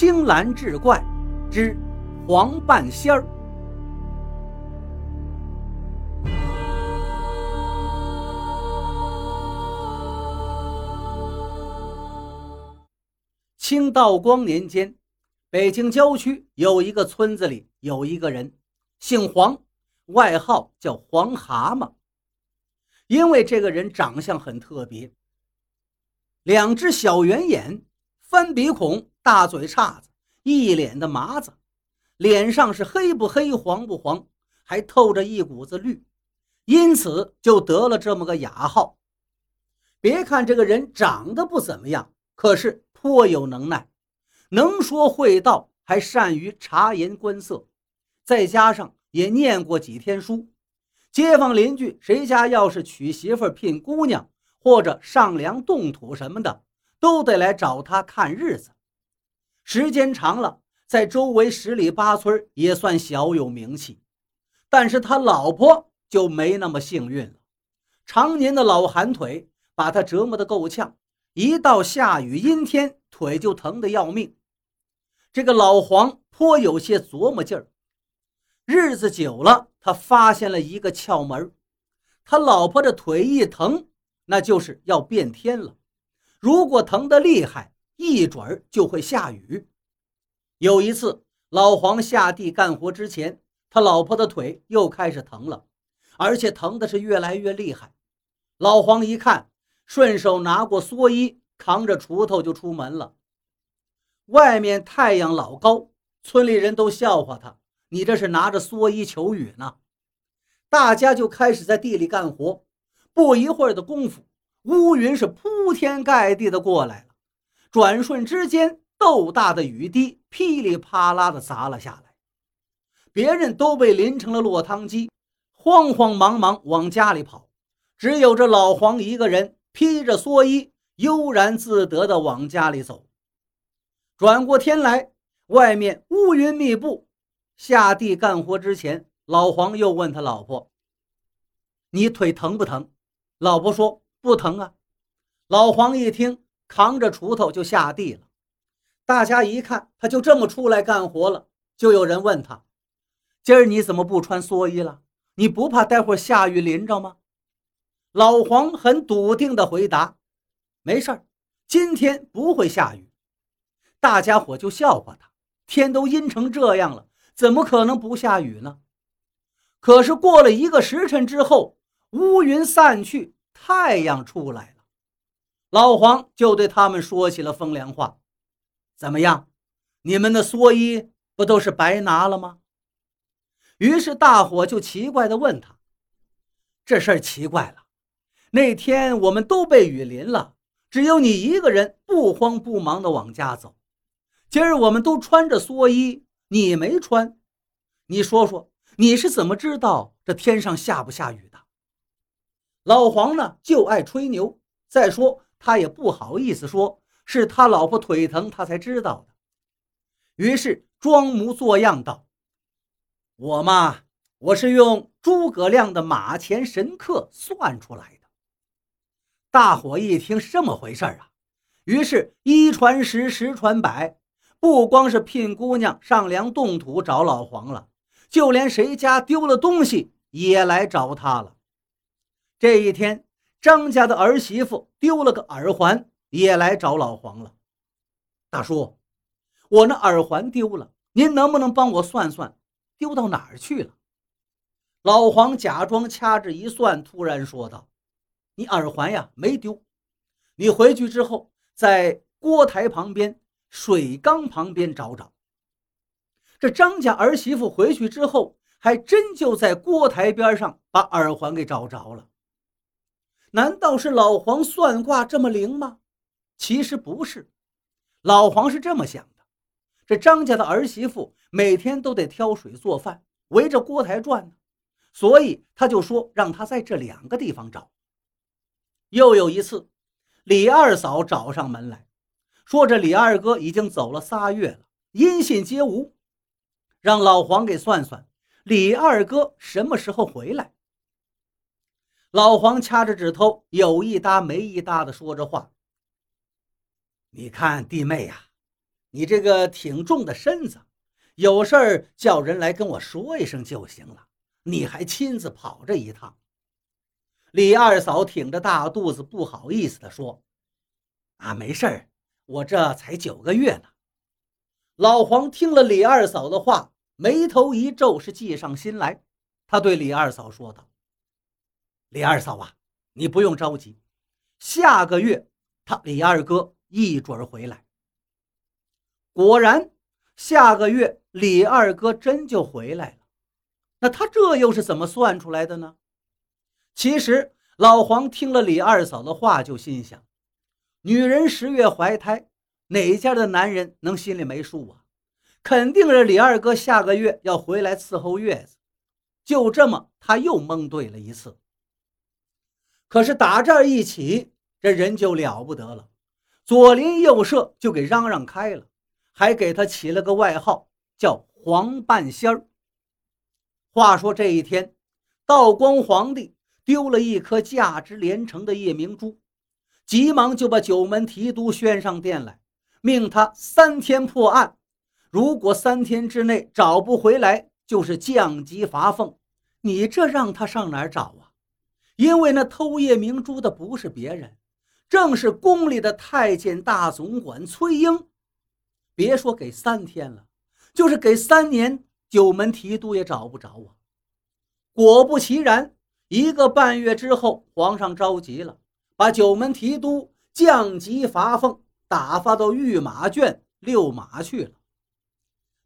青蓝志怪之黄半仙儿。清道光年间，北京郊区有一个村子里有一个人，姓黄，外号叫黄蛤蟆。因为这个人长相很特别，两只小圆眼，翻鼻孔，大嘴叉子，一脸的麻子，脸上是黑不黑，黄不黄，还透着一股子绿，因此就得了这么个雅号。别看这个人长得不怎么样，可是。颇有能耐，能说会道，还善于察言观色，再加上也念过几天书，街坊邻居谁家要是娶媳妇、聘姑娘或者上梁动土什么的，都得来找他看日子。时间长了，在周围十里八村也算小有名气。但是他老婆就没那么幸运了，常年的老寒腿把他折磨得够呛。一到下雨阴天，腿就疼得要命。这个老黄颇有些琢磨劲儿。日子久了，他发现了一个窍门他老婆的腿一疼，那就是要变天了。如果疼得厉害，一准儿就会下雨。有一次，老黄下地干活之前，他老婆的腿又开始疼了，而且疼的是越来越厉害。老黄一看。顺手拿过蓑衣，扛着锄头就出门了。外面太阳老高，村里人都笑话他：“你这是拿着蓑衣求雨呢？”大家就开始在地里干活。不一会儿的功夫，乌云是铺天盖地的过来。转瞬之间，豆大的雨滴噼里啪啦的砸了下来。别人都被淋成了落汤鸡，慌慌忙忙往家里跑，只有这老黄一个人。披着蓑衣，悠然自得地往家里走。转过天来，外面乌云密布。下地干活之前，老黄又问他老婆：“你腿疼不疼？”老婆说：“不疼啊。”老黄一听，扛着锄头就下地了。大家一看，他就这么出来干活了，就有人问他：“今儿你怎么不穿蓑衣了？你不怕待会儿下雨淋着吗？”老黄很笃定地回答：“没事儿，今天不会下雨。”大家伙就笑话他：“天都阴成这样了，怎么可能不下雨呢？”可是过了一个时辰之后，乌云散去，太阳出来了。老黄就对他们说起了风凉话：“怎么样，你们的蓑衣不都是白拿了吗？”于是大伙就奇怪地问他：“这事儿奇怪了。”那天我们都被雨淋了，只有你一个人不慌不忙地往家走。今儿我们都穿着蓑衣，你没穿。你说说，你是怎么知道这天上下不下雨的？老黄呢，就爱吹牛。再说他也不好意思说，是他老婆腿疼，他才知道的。于是装模作样道：“我嘛，我是用诸葛亮的马前神客算出来的。”大伙一听这么回事啊，于是，一传十，十传百，不光是聘姑娘上梁动土找老黄了，就连谁家丢了东西也来找他了。这一天，张家的儿媳妇丢了个耳环，也来找老黄了。大叔，我那耳环丢了，您能不能帮我算算，丢到哪儿去了？老黄假装掐指一算，突然说道。你耳环呀没丢，你回去之后在锅台旁边、水缸旁边找找。这张家儿媳妇回去之后，还真就在锅台边上把耳环给找着了。难道是老黄算卦这么灵吗？其实不是，老黄是这么想的：这张家的儿媳妇每天都得挑水做饭，围着锅台转呢，所以他就说让他在这两个地方找。又有一次，李二嫂找上门来说：“这李二哥已经走了仨月了，音信皆无，让老黄给算算，李二哥什么时候回来？”老黄掐着指头，有一搭没一搭的说着话：“你看弟妹呀，你这个挺重的身子，有事儿叫人来跟我说一声就行了，你还亲自跑这一趟。”李二嫂挺着大肚子，不好意思地说：“啊，没事儿，我这才九个月呢。”老黄听了李二嫂的话，眉头一皱，是计上心来。他对李二嫂说道：“李二嫂啊，你不用着急，下个月他李二哥一准回来。”果然，下个月李二哥真就回来了。那他这又是怎么算出来的呢？其实老黄听了李二嫂的话，就心想：女人十月怀胎，哪家的男人能心里没数啊？肯定是李二哥下个月要回来伺候月子。就这么，他又蒙对了一次。可是打这儿一起，这人就了不得了，左邻右舍就给嚷嚷开了，还给他起了个外号，叫黄半仙儿。话说这一天，道光皇帝。丢了一颗价值连城的夜明珠，急忙就把九门提督宣上殿来，命他三天破案。如果三天之内找不回来，就是降级罚俸。你这让他上哪儿找啊？因为那偷夜明珠的不是别人，正是宫里的太监大总管崔英。别说给三天了，就是给三年，九门提督也找不着啊！果不其然。一个半月之后，皇上着急了，把九门提督降级罚俸，打发到御马圈遛马去了。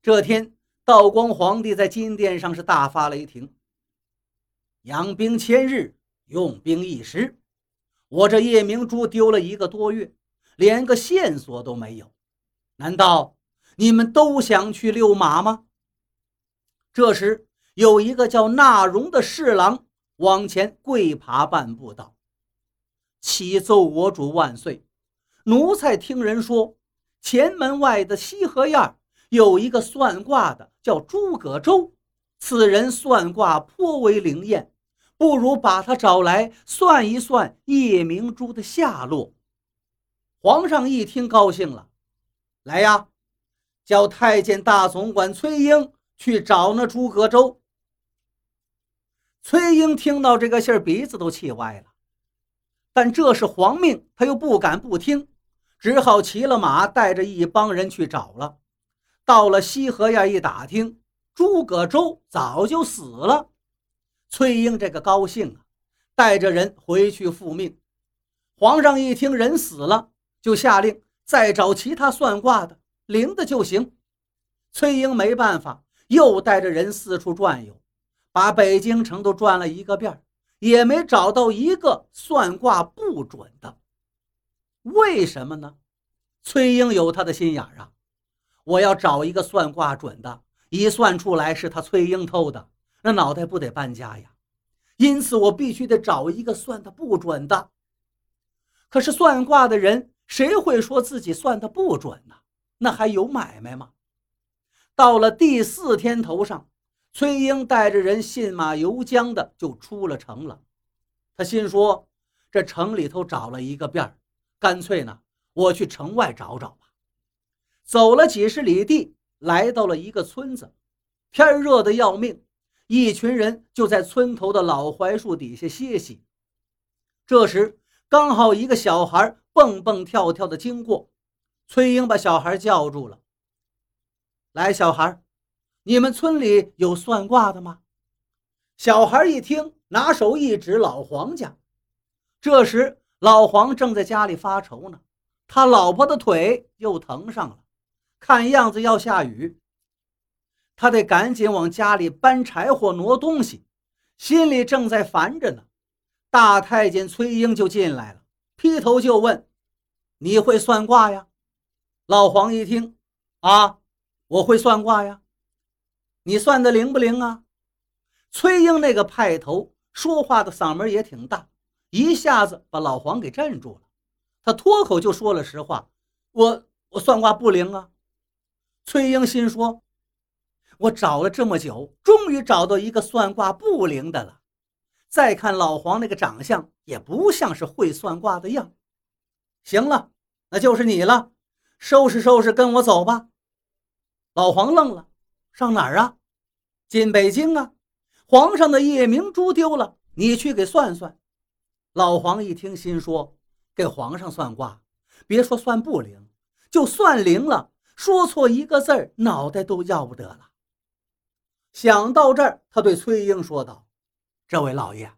这天，道光皇帝在金殿上是大发雷霆：“养兵千日，用兵一时。我这夜明珠丢了一个多月，连个线索都没有。难道你们都想去遛马吗？”这时，有一个叫纳荣的侍郎。往前跪爬半步道：“启奏我主万岁！奴才听人说，前门外的西河沿有一个算卦的，叫诸葛周。此人算卦颇为灵验，不如把他找来算一算夜明珠的下落。”皇上一听高兴了：“来呀，叫太监大总管崔英去找那诸葛周。”崔英听到这个信儿，鼻子都气歪了。但这是皇命，他又不敢不听，只好骑了马，带着一帮人去找了。到了西河沿一打听，诸葛周早就死了。崔英这个高兴啊，带着人回去复命。皇上一听人死了，就下令再找其他算卦的灵的就行。崔英没办法，又带着人四处转悠。把北京城都转了一个遍，也没找到一个算卦不准的。为什么呢？崔英有他的心眼啊！我要找一个算卦准的，一算出来是他崔英偷的，那脑袋不得搬家呀！因此，我必须得找一个算的不准的。可是算卦的人谁会说自己算的不准呢？那还有买卖吗？到了第四天头上。崔英带着人信马由缰的就出了城了。他心说：“这城里头找了一个遍儿干脆呢，我去城外找找吧。”走了几十里地，来到了一个村子。天热的要命，一群人就在村头的老槐树底下歇息。这时，刚好一个小孩蹦蹦跳跳的经过。崔英把小孩叫住了：“来，小孩。”你们村里有算卦的吗？小孩一听，拿手一指老黄家。这时，老黄正在家里发愁呢，他老婆的腿又疼上了，看样子要下雨，他得赶紧往家里搬柴火、挪东西，心里正在烦着呢。大太监崔英就进来了，劈头就问：“你会算卦呀？”老黄一听，啊，我会算卦呀。你算的灵不灵啊？崔英那个派头，说话的嗓门也挺大，一下子把老黄给镇住了。他脱口就说了实话：“我我算卦不灵啊。”崔英心说：“我找了这么久，终于找到一个算卦不灵的了。再看老黄那个长相，也不像是会算卦的样。行了，那就是你了。收拾收拾，跟我走吧。老黄愣了，上哪儿啊？进北京啊！皇上的夜明珠丢了，你去给算算。老黄一听，心说：给皇上算卦，别说算不灵，就算灵了，说错一个字儿，脑袋都要不得了。想到这儿，他对崔英说道：“这位老爷，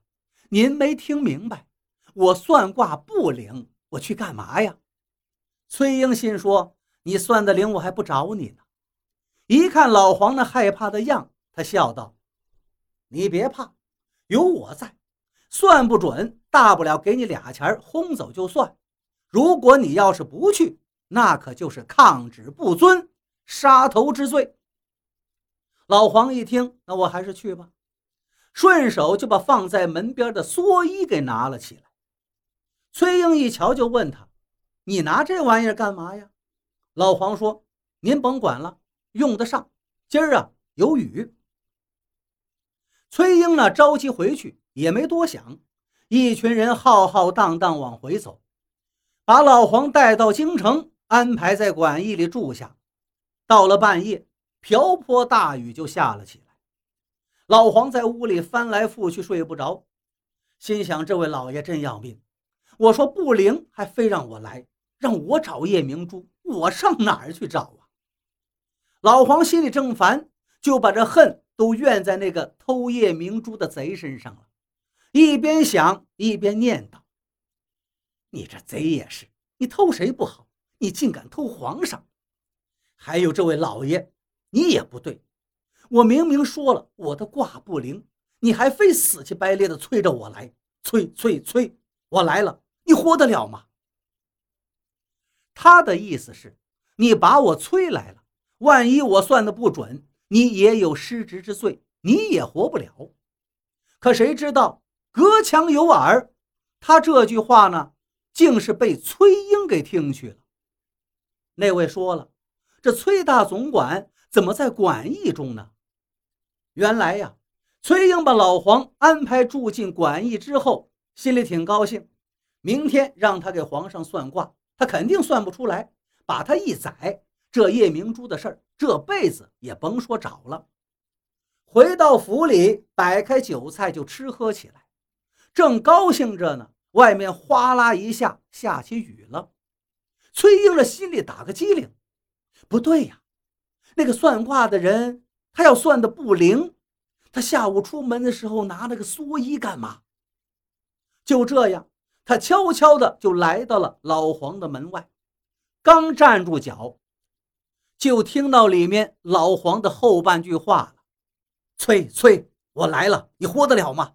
您没听明白，我算卦不灵，我去干嘛呀？”崔英心说：“你算的灵，我还不找你呢。”一看老黄那害怕的样，他笑道：“你别怕，有我在，算不准，大不了给你俩钱轰走就算。如果你要是不去，那可就是抗旨不遵，杀头之罪。”老黄一听，那我还是去吧，顺手就把放在门边的蓑衣给拿了起来。崔英一瞧，就问他。你拿这玩意儿干嘛呀？老黄说：“您甭管了，用得上。今儿啊有雨。”崔英呢着急回去，也没多想，一群人浩浩荡荡往回走，把老黄带到京城，安排在馆驿里住下。到了半夜，瓢泼大雨就下了起来。老黄在屋里翻来覆去睡不着，心想：这位老爷真要命！我说不灵，还非让我来。让我找夜明珠，我上哪儿去找啊？老黄心里正烦，就把这恨都怨在那个偷夜明珠的贼身上了。一边想一边念叨：“你这贼也是，你偷谁不好，你竟敢偷皇上！还有这位老爷，你也不对。我明明说了我的卦不灵，你还非死乞白咧的催着我来，催催催！我来了，你活得了吗？”他的意思是，你把我催来了，万一我算的不准，你也有失职之罪，你也活不了。可谁知道隔墙有耳，他这句话呢，竟是被崔英给听去了。那位说了，这崔大总管怎么在馆驿中呢？原来呀，崔英把老黄安排住进馆驿之后，心里挺高兴，明天让他给皇上算卦。他肯定算不出来，把他一宰，这夜明珠的事儿这辈子也甭说找了。回到府里，摆开酒菜就吃喝起来，正高兴着呢，外面哗啦一下下起雨了。崔英的心里打个激灵，不对呀，那个算卦的人他要算的不灵，他下午出门的时候拿那个蓑衣干嘛？就这样。他悄悄的就来到了老黄的门外，刚站住脚，就听到里面老黄的后半句话了：“崔崔，我来了，你活得了吗？”